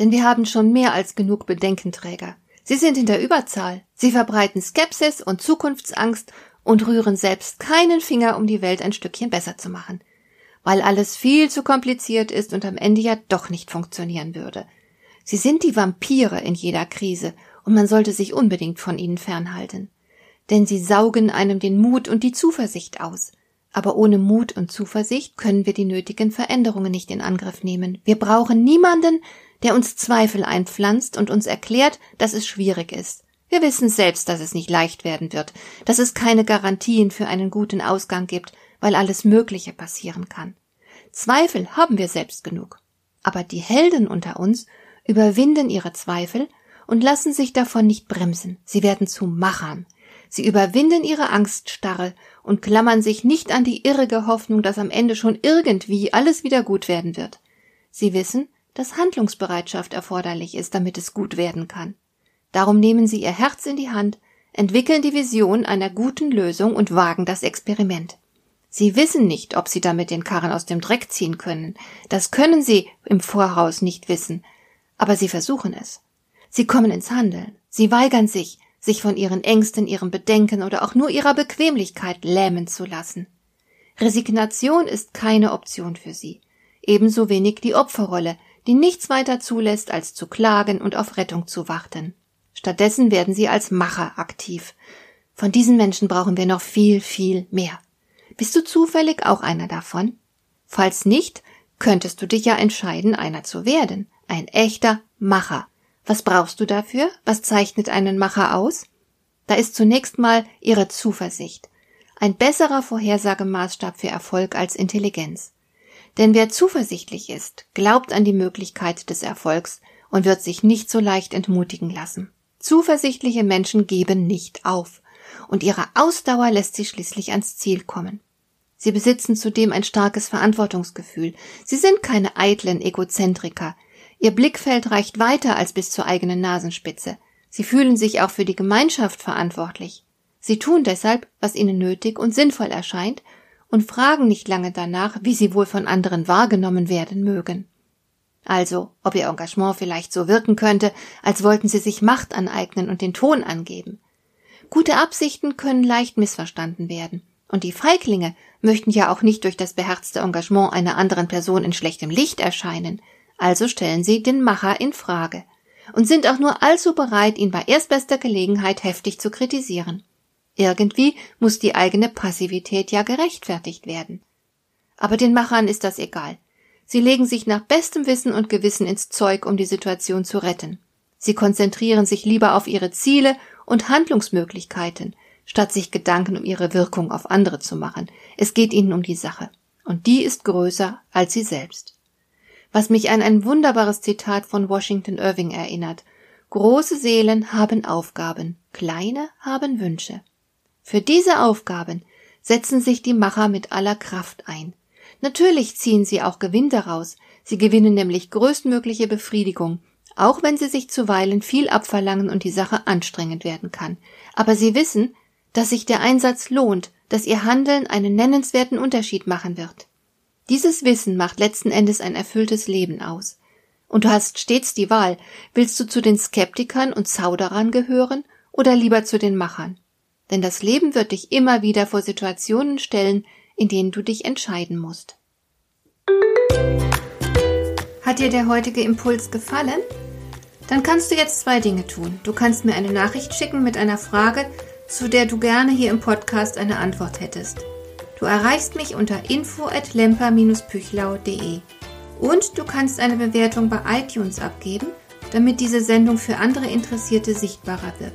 denn wir haben schon mehr als genug Bedenkenträger. Sie sind in der Überzahl. Sie verbreiten Skepsis und Zukunftsangst und rühren selbst keinen Finger, um die Welt ein Stückchen besser zu machen. Weil alles viel zu kompliziert ist und am Ende ja doch nicht funktionieren würde. Sie sind die Vampire in jeder Krise und man sollte sich unbedingt von ihnen fernhalten. Denn sie saugen einem den Mut und die Zuversicht aus. Aber ohne Mut und Zuversicht können wir die nötigen Veränderungen nicht in Angriff nehmen. Wir brauchen niemanden, der uns Zweifel einpflanzt und uns erklärt, dass es schwierig ist. Wir wissen selbst, dass es nicht leicht werden wird, dass es keine Garantien für einen guten Ausgang gibt, weil alles Mögliche passieren kann. Zweifel haben wir selbst genug. Aber die Helden unter uns überwinden ihre Zweifel und lassen sich davon nicht bremsen. Sie werden zu Machern. Sie überwinden ihre Angststarre und klammern sich nicht an die irrige Hoffnung, dass am Ende schon irgendwie alles wieder gut werden wird. Sie wissen, dass Handlungsbereitschaft erforderlich ist, damit es gut werden kann. Darum nehmen Sie Ihr Herz in die Hand, entwickeln die Vision einer guten Lösung und wagen das Experiment. Sie wissen nicht, ob Sie damit den Karren aus dem Dreck ziehen können. Das können Sie im Voraus nicht wissen. Aber Sie versuchen es. Sie kommen ins Handeln. Sie weigern sich, sich von ihren Ängsten, ihrem Bedenken oder auch nur ihrer Bequemlichkeit lähmen zu lassen. Resignation ist keine Option für Sie. Ebenso wenig die Opferrolle, die nichts weiter zulässt, als zu klagen und auf Rettung zu warten. Stattdessen werden sie als Macher aktiv. Von diesen Menschen brauchen wir noch viel, viel mehr. Bist du zufällig auch einer davon? Falls nicht, könntest du dich ja entscheiden, einer zu werden. Ein echter Macher. Was brauchst du dafür? Was zeichnet einen Macher aus? Da ist zunächst mal ihre Zuversicht. Ein besserer Vorhersagemaßstab für Erfolg als Intelligenz. Denn wer zuversichtlich ist, glaubt an die Möglichkeit des Erfolgs und wird sich nicht so leicht entmutigen lassen. Zuversichtliche Menschen geben nicht auf, und ihre Ausdauer lässt sie schließlich ans Ziel kommen. Sie besitzen zudem ein starkes Verantwortungsgefühl. Sie sind keine eitlen Egozentriker. Ihr Blickfeld reicht weiter als bis zur eigenen Nasenspitze. Sie fühlen sich auch für die Gemeinschaft verantwortlich. Sie tun deshalb, was ihnen nötig und sinnvoll erscheint und fragen nicht lange danach, wie sie wohl von anderen wahrgenommen werden mögen. Also, ob ihr Engagement vielleicht so wirken könnte, als wollten sie sich Macht aneignen und den Ton angeben. Gute Absichten können leicht missverstanden werden. Und die Feiglinge möchten ja auch nicht durch das beherzte Engagement einer anderen Person in schlechtem Licht erscheinen. Also stellen sie den Macher in Frage und sind auch nur allzu bereit, ihn bei erstbester Gelegenheit heftig zu kritisieren. Irgendwie muss die eigene Passivität ja gerechtfertigt werden. Aber den Machern ist das egal. Sie legen sich nach bestem Wissen und Gewissen ins Zeug, um die Situation zu retten. Sie konzentrieren sich lieber auf ihre Ziele und Handlungsmöglichkeiten, statt sich Gedanken um ihre Wirkung auf andere zu machen. Es geht ihnen um die Sache. Und die ist größer als sie selbst. Was mich an ein wunderbares Zitat von Washington Irving erinnert. Große Seelen haben Aufgaben, kleine haben Wünsche. Für diese Aufgaben setzen sich die Macher mit aller Kraft ein. Natürlich ziehen sie auch Gewinn daraus, sie gewinnen nämlich größtmögliche Befriedigung, auch wenn sie sich zuweilen viel abverlangen und die Sache anstrengend werden kann. Aber sie wissen, dass sich der Einsatz lohnt, dass ihr Handeln einen nennenswerten Unterschied machen wird. Dieses Wissen macht letzten Endes ein erfülltes Leben aus. Und du hast stets die Wahl, willst du zu den Skeptikern und Zauderern gehören oder lieber zu den Machern? Denn das Leben wird dich immer wieder vor Situationen stellen, in denen du dich entscheiden musst. Hat dir der heutige Impuls gefallen? Dann kannst du jetzt zwei Dinge tun. Du kannst mir eine Nachricht schicken mit einer Frage, zu der du gerne hier im Podcast eine Antwort hättest. Du erreichst mich unter info at lemper-püchlau.de und du kannst eine Bewertung bei iTunes abgeben, damit diese Sendung für andere Interessierte sichtbarer wird.